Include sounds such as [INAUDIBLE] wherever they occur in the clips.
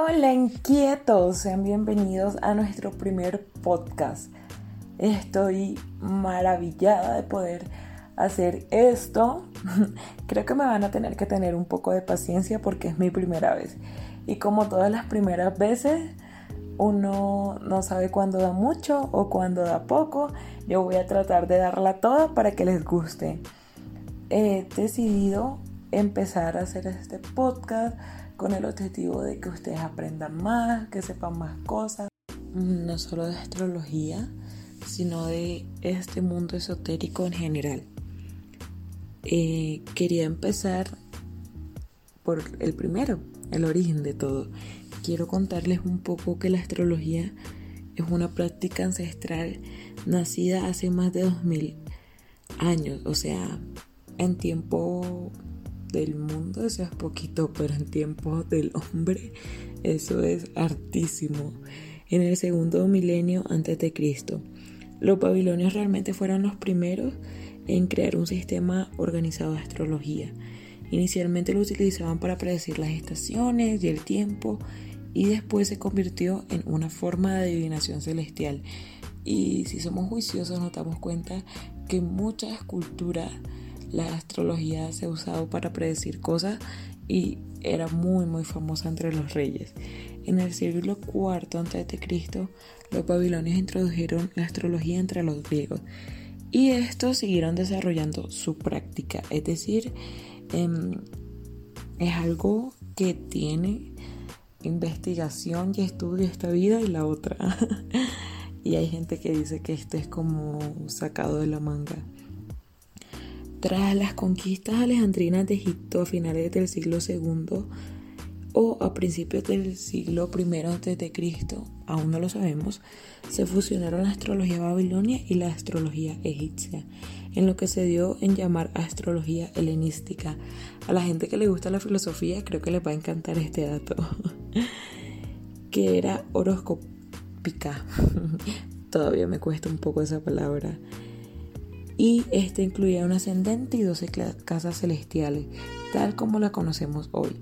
Hola inquietos, sean bienvenidos a nuestro primer podcast. Estoy maravillada de poder hacer esto. [LAUGHS] Creo que me van a tener que tener un poco de paciencia porque es mi primera vez. Y como todas las primeras veces, uno no sabe cuándo da mucho o cuándo da poco. Yo voy a tratar de darla toda para que les guste. He decidido empezar a hacer este podcast con el objetivo de que ustedes aprendan más, que sepan más cosas, no solo de astrología, sino de este mundo esotérico en general. Eh, quería empezar por el primero, el origen de todo. Quiero contarles un poco que la astrología es una práctica ancestral nacida hace más de 2000 años, o sea, en tiempo del mundo, eso es poquito, pero en tiempos del hombre, eso es hartísimo. En el segundo milenio antes de Cristo, los babilonios realmente fueron los primeros en crear un sistema organizado de astrología. Inicialmente lo utilizaban para predecir las estaciones y el tiempo y después se convirtió en una forma de adivinación celestial. Y si somos juiciosos nos damos cuenta que muchas culturas la astrología se usado para predecir cosas y era muy muy famosa entre los reyes. En el siglo IV a.C., los babilonios introdujeron la astrología entre los griegos y estos siguieron desarrollando su práctica, es decir, em, es algo que tiene investigación y estudio esta vida y la otra. [LAUGHS] y hay gente que dice que esto es como sacado de la manga. Tras las conquistas alejandrinas de Egipto a finales del siglo II o a principios del siglo I a.C., aún no lo sabemos, se fusionaron la astrología babilonia y la astrología egipcia, en lo que se dio en llamar astrología helenística. A la gente que le gusta la filosofía creo que les va a encantar este dato, [LAUGHS] que era horoscópica. [LAUGHS] Todavía me cuesta un poco esa palabra y este incluía un ascendente y 12 casas celestiales, tal como la conocemos hoy.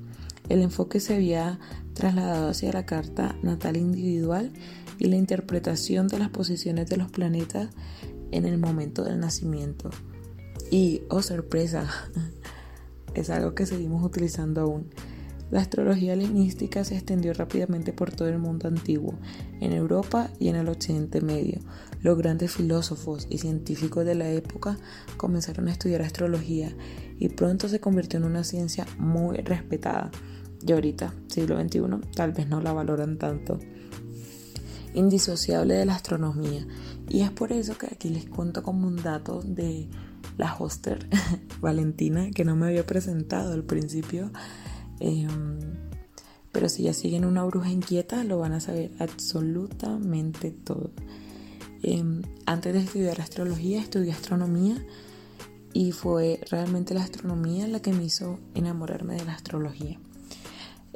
El enfoque se había trasladado hacia la carta natal individual y la interpretación de las posiciones de los planetas en el momento del nacimiento. Y, oh sorpresa, [LAUGHS] es algo que seguimos utilizando aún. La astrología helenística se extendió rápidamente por todo el mundo antiguo, en Europa y en el Occidente Medio. Los grandes filósofos y científicos de la época comenzaron a estudiar astrología y pronto se convirtió en una ciencia muy respetada. Y ahorita, siglo XXI, tal vez no la valoran tanto. Indisociable de la astronomía. Y es por eso que aquí les cuento como un dato de la hoster [LAUGHS] Valentina, que no me había presentado al principio. Em, pero si ya siguen una bruja inquieta, lo van a saber absolutamente todo. Em, antes de estudiar astrología, estudié astronomía y fue realmente la astronomía la que me hizo enamorarme de la astrología.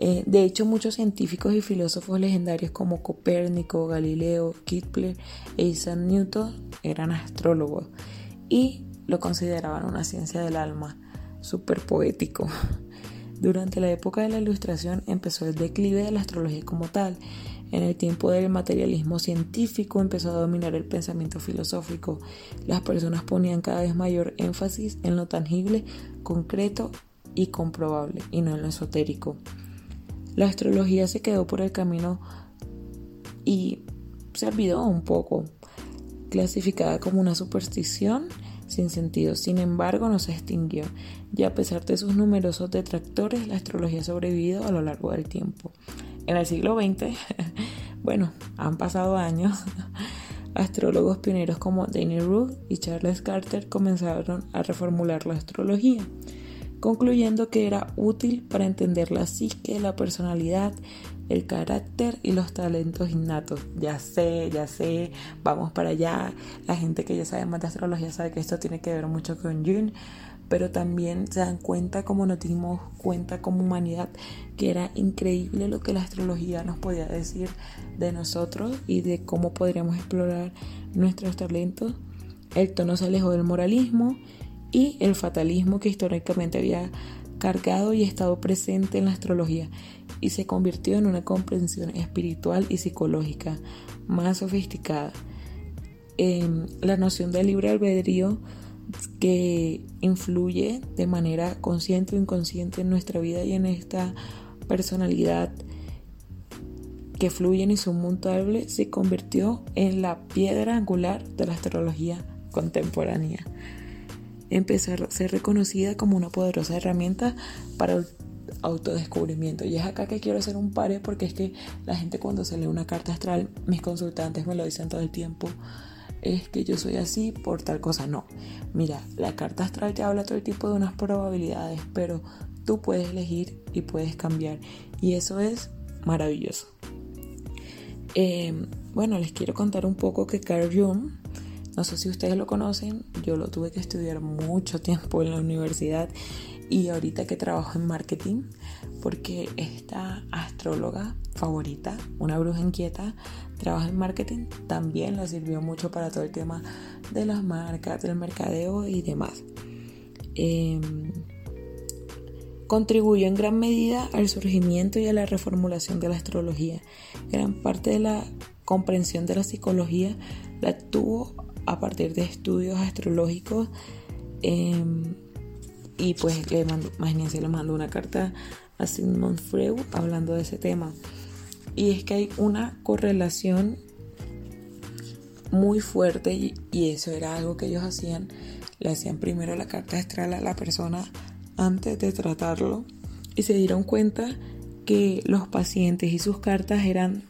Eh, de hecho, muchos científicos y filósofos legendarios como Copérnico, Galileo, Kepler e Isaac Newton eran astrólogos y lo consideraban una ciencia del alma, súper poético. [LAUGHS] Durante la época de la Ilustración empezó el declive de la astrología como tal. En el tiempo del materialismo científico empezó a dominar el pensamiento filosófico. Las personas ponían cada vez mayor énfasis en lo tangible, concreto y comprobable, y no en lo esotérico. La astrología se quedó por el camino y se olvidó un poco, clasificada como una superstición sin sentido. Sin embargo, no se extinguió y a pesar de sus numerosos detractores, la astrología ha sobrevivido a lo largo del tiempo. En el siglo XX, [LAUGHS] bueno, han pasado años, [LAUGHS] astrólogos pioneros como Daniel Root y Charles Carter comenzaron a reformular la astrología, concluyendo que era útil para entender la psique, la personalidad, el carácter y los talentos innatos. Ya sé, ya sé, vamos para allá. La gente que ya sabe más de astrología sabe que esto tiene que ver mucho con Jung, pero también se dan cuenta como nos dimos cuenta como humanidad que era increíble lo que la astrología nos podía decir de nosotros y de cómo podríamos explorar nuestros talentos. El tono se alejó del moralismo y el fatalismo que históricamente había cargado y estado presente en la astrología y se convirtió en una comprensión espiritual y psicológica más sofisticada. Em, la noción del libre albedrío que influye de manera consciente o inconsciente en nuestra vida y en esta personalidad que fluyen y son mutables se convirtió en la piedra angular de la astrología contemporánea. Empezó a ser reconocida como una poderosa herramienta para el autodescubrimiento. Y es acá que quiero hacer un pare porque es que la gente cuando se lee una carta astral, mis consultantes me lo dicen todo el tiempo, es que yo soy así por tal cosa. No, mira, la carta astral te habla todo tipo de unas probabilidades, pero tú puedes elegir y puedes cambiar. Y eso es maravilloso. Em, bueno, les quiero contar un poco que Carl Jung, no sé si ustedes lo conocen, yo lo tuve que estudiar mucho tiempo en la universidad y ahorita que trabajo en marketing, porque esta astróloga favorita, una bruja inquieta, trabaja en marketing, también le sirvió mucho para todo el tema de las marcas, del mercadeo y demás. Em, contribuyó en gran medida al surgimiento y a la reformulación de la astrología. Gran parte de la comprensión de la psicología la tuvo a partir de estudios astrológicos. Em, y pues le mando, imagínense, le mando una carta a Sigmund Freud hablando de ese tema. Y es que hay una correlación muy fuerte y, y, eso era algo que ellos hacían. Le hacían primero la carta astral a la persona antes de tratarlo y se dieron cuenta que los pacientes y sus cartas eran,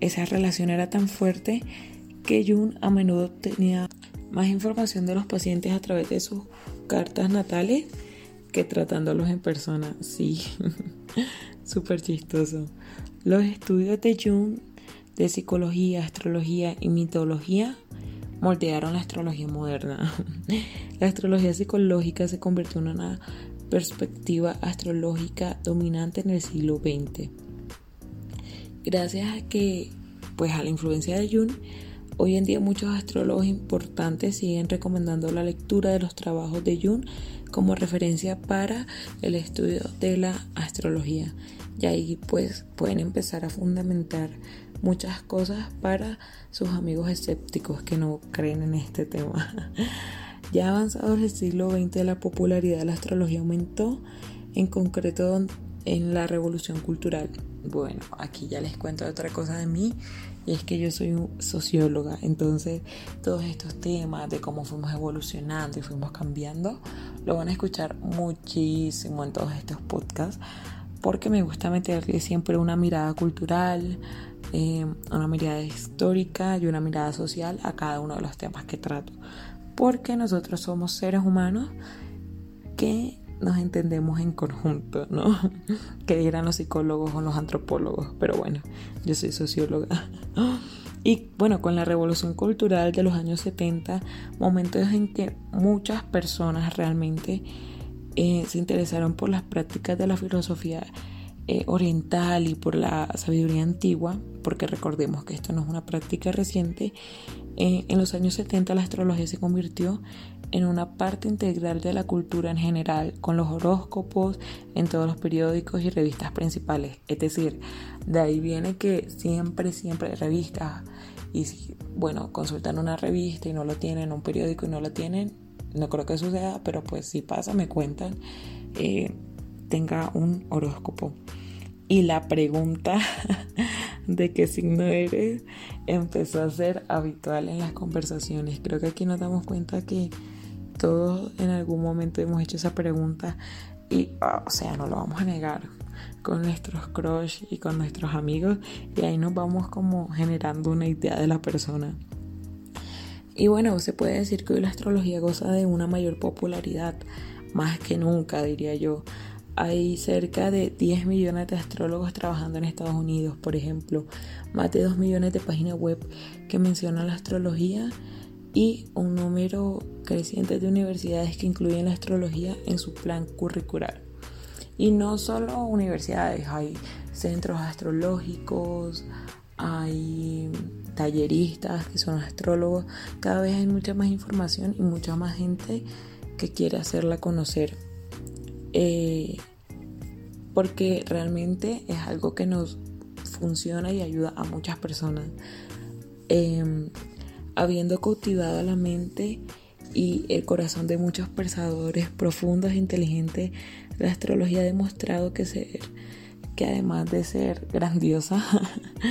esa relación era tan fuerte que Jung a menudo tenía más información de los pacientes a través de sus cartas natales que tratándolos en persona. Sí, [LAUGHS] súper chistoso. Los estudios de Jung de psicología, astrología y mitología moldearon la astrología moderna. [LAUGHS] La astrología psicológica se convirtió en una perspectiva astrológica dominante en el siglo XX. Gracias a que, pues a la influencia de Jung, hoy en día muchos astrólogos importantes siguen recomendando la lectura de los trabajos de Jung como referencia para el estudio de la astrología. Y ahí pues pueden empezar a fundamentar muchas cosas para sus amigos escépticos que no creen en este tema. [LAUGHS] ya avanzado el siglo XX la popularidad de la astrología aumentó, en concreto en la revolución cultural. Bueno, aquí ya les cuento otra cosa de mí y es que yo soy socióloga, entonces todos estos temas de cómo fuimos evolucionando y fuimos cambiando, lo van a escuchar muchísimo en todos estos podcasts porque me gusta meterle siempre una mirada cultural, eh, una mirada histórica y una mirada social a cada uno de los temas que trato. Porque nosotros somos seres humanos que nos entendemos en conjunto, ¿no? [LAUGHS] Que dirán los psicólogos o los antropólogos, pero bueno, yo soy socióloga. Y bueno, con la revolución cultural de los años 70, momentos en que muchas personas realmente eh, se interesaron por las prácticas de la filosofía eh, oriental y por la sabiduría antigua, porque recordemos que esto no es una práctica reciente, eh, en los años 70 la astrología se convirtió en una parte integral de la cultura en general, con los horóscopos en todos los periódicos y revistas principales. Es decir, de ahí viene que siempre, siempre revistas, y si, bueno, consultan una revista y no lo tienen, un periódico y no lo tienen, no creo que suceda, pero pues si pasa, me cuentan, eh, tenga un horóscopo. Y la pregunta [LAUGHS] de qué signo eres empezó a ser habitual en las conversaciones. Creo que aquí nos damos cuenta que todos en algún momento hemos hecho esa pregunta y, ah, o sea, no lo vamos a negar con nuestros crush y con nuestros amigos y ahí nos vamos como generando una idea de la persona. Y bueno, se puede decir que hoy la astrología goza de una mayor popularidad, más que nunca diría yo. Hay cerca de 10 millones de astrólogos trabajando en Estados Unidos, por ejemplo, más de 2 millones de páginas web que mencionan la astrología y un número creciente de universidades que incluyen la astrología en su plan curricular. Y no solo universidades, hay centros astrológicos, hay talleristas que son astrólogos, cada vez hay mucha más información y mucha más gente que quiere hacerla conocer. Eh, porque realmente es algo que nos funciona y ayuda a muchas personas. Em, habiendo cultivado la mente y el corazón de muchos pensadores profundos e inteligentes, la astrología ha demostrado que, ser, que además de ser grandiosa,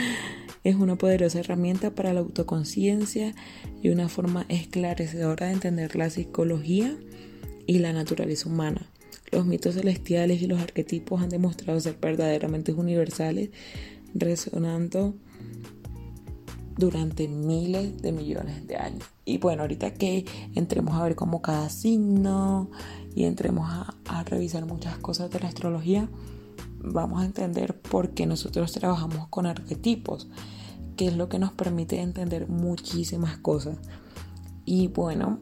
[LAUGHS] es una poderosa herramienta para la autoconciencia y una forma esclarecedora de entender la psicología y la naturaleza humana. Los mitos celestiales y los arquetipos han demostrado ser verdaderamente universales, resonando durante miles de millones de años. Y bueno, ahorita que entremos a ver como cada signo y entremos a, revisar muchas cosas de la astrología, vamos a entender por qué nosotros trabajamos con arquetipos, que es lo que nos permite entender muchísimas cosas. Y bueno,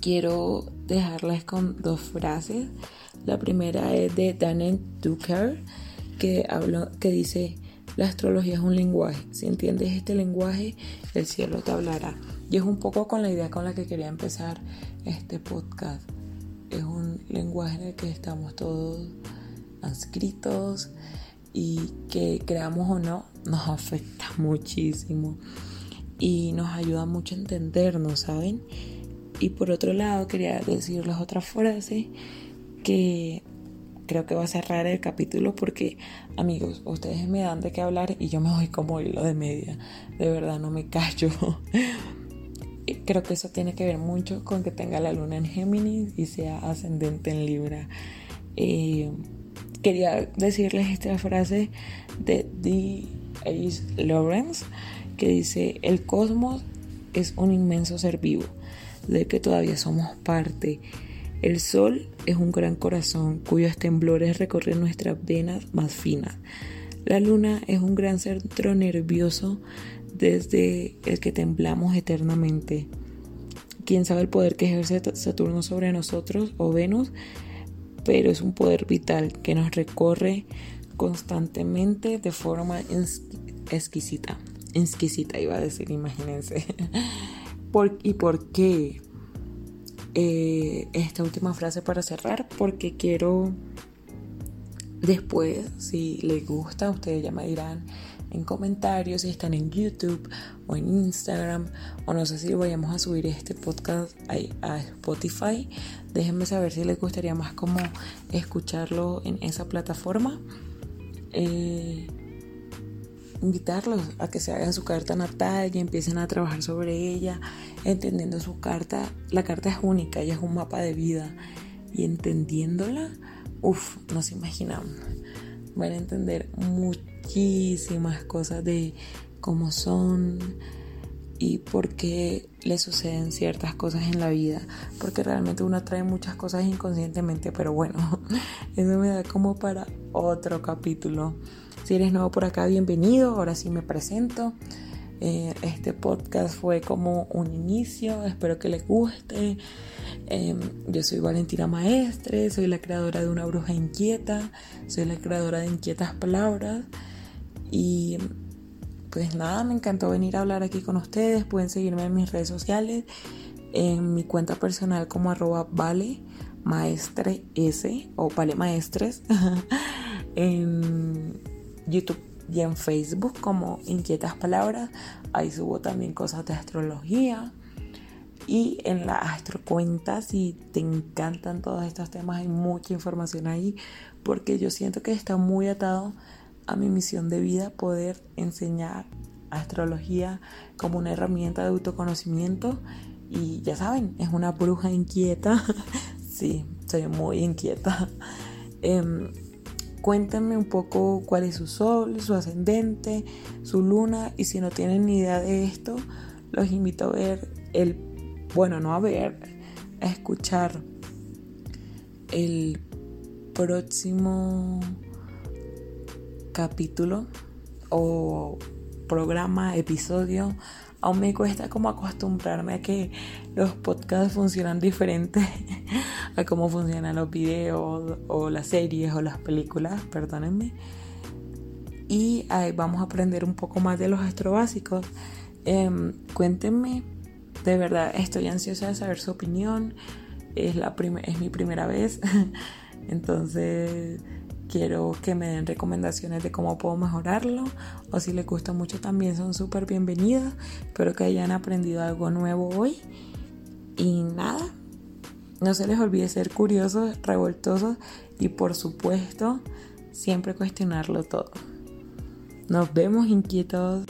quiero dejarles con dos frases. La primera es de Daniel Duker, que, que dice, la astrología es un lenguaje. Si entiendes este lenguaje, el cielo te hablará. Y es un poco con la idea con la que quería empezar este podcast. Es un lenguaje en el que estamos todos inscritos y que creamos o no, nos afecta [LAUGHS] muchísimo y nos ayuda mucho a entendernos, ¿saben? Y por otro lado, quería decirles otra frase que creo que va a cerrar el capítulo porque, amigos, ustedes me dan de qué hablar y yo me voy como hilo de media. De verdad, no me callo. [LAUGHS] creo que eso tiene que ver mucho con que tenga la luna en Géminis y sea ascendente en Libra. Eh, quería decirles esta frase de D. H. Lawrence que dice, el cosmos es un inmenso ser vivo, de que todavía somos parte el sol es un gran corazón cuyos temblores recorren nuestras venas más finas. La luna es un gran centro nervioso desde el que temblamos eternamente. Quién sabe el poder que ejerce Saturno sobre nosotros o Venus, pero es un poder vital que nos recorre constantemente de forma exquisita. Exquisita iba a decir, imagínense. [LAUGHS] ¿Y por qué? Eh, esta última frase para cerrar porque quiero después, si les gusta, ustedes ya me dirán en comentarios si están en YouTube o en Instagram o no sé si vayamos a subir este podcast a, Spotify. Déjenme saber si les gustaría más como escucharlo en esa plataforma. Eh, invitarlos a que se hagan su carta natal y empiecen a trabajar sobre ella, entendiendo su carta. La carta es única, ella es un mapa de vida y entendiéndola, uff, no se imaginan. Van a entender muchísimas cosas de cómo son y por qué le suceden ciertas cosas en la vida. Porque realmente uno trae muchas cosas inconscientemente, pero bueno, [LAUGHS] eso me da como para otro capítulo. Si eres nuevo por acá, bienvenido. Ahora sí me presento. Eh, este podcast fue como un inicio, espero que les guste. Em, yo soy Valentina Maestre, soy la creadora de Una Bruja Inquieta, soy la creadora de Inquietas Palabras. Y pues nada, me encantó venir a hablar aquí con ustedes. Pueden seguirme en mis redes sociales, en mi cuenta personal como arroba vale maestre o vale maestres. [LAUGHS] en YouTube y en Facebook como Inquietas Palabras. Ahí subo también cosas de astrología. Y en la astrocuenta, si te encantan todos estos temas, hay mucha información ahí, porque yo siento que está muy atado a mi misión de vida poder enseñar astrología como una herramienta de autoconocimiento. Y ya saben, es una bruja inquieta. [LAUGHS] sí, soy muy inquieta. Em, Cuéntenme un poco cuál es su sol, su ascendente, su luna y si no tienen ni idea de esto, los invito a ver el, bueno, no a ver, a escuchar el próximo capítulo o programa, episodio. Aún me cuesta como acostumbrarme a que los podcasts funcionan [LAUGHS] diferente a cómo funcionan los videos o las series o las películas, perdónenme. Y ahí vamos a aprender un poco más de los astrobásicos. Em, cuéntenme, de verdad estoy ansiosa de saber su opinión. Es, la es mi primera vez, [LAUGHS] entonces Quiero que me den recomendaciones de cómo puedo mejorarlo o si les gusta mucho también son súper bienvenidas. Espero que hayan aprendido algo nuevo hoy. Y nada, no se les olvide ser curiosos, revoltosos y por supuesto siempre cuestionarlo todo. Nos vemos inquietos.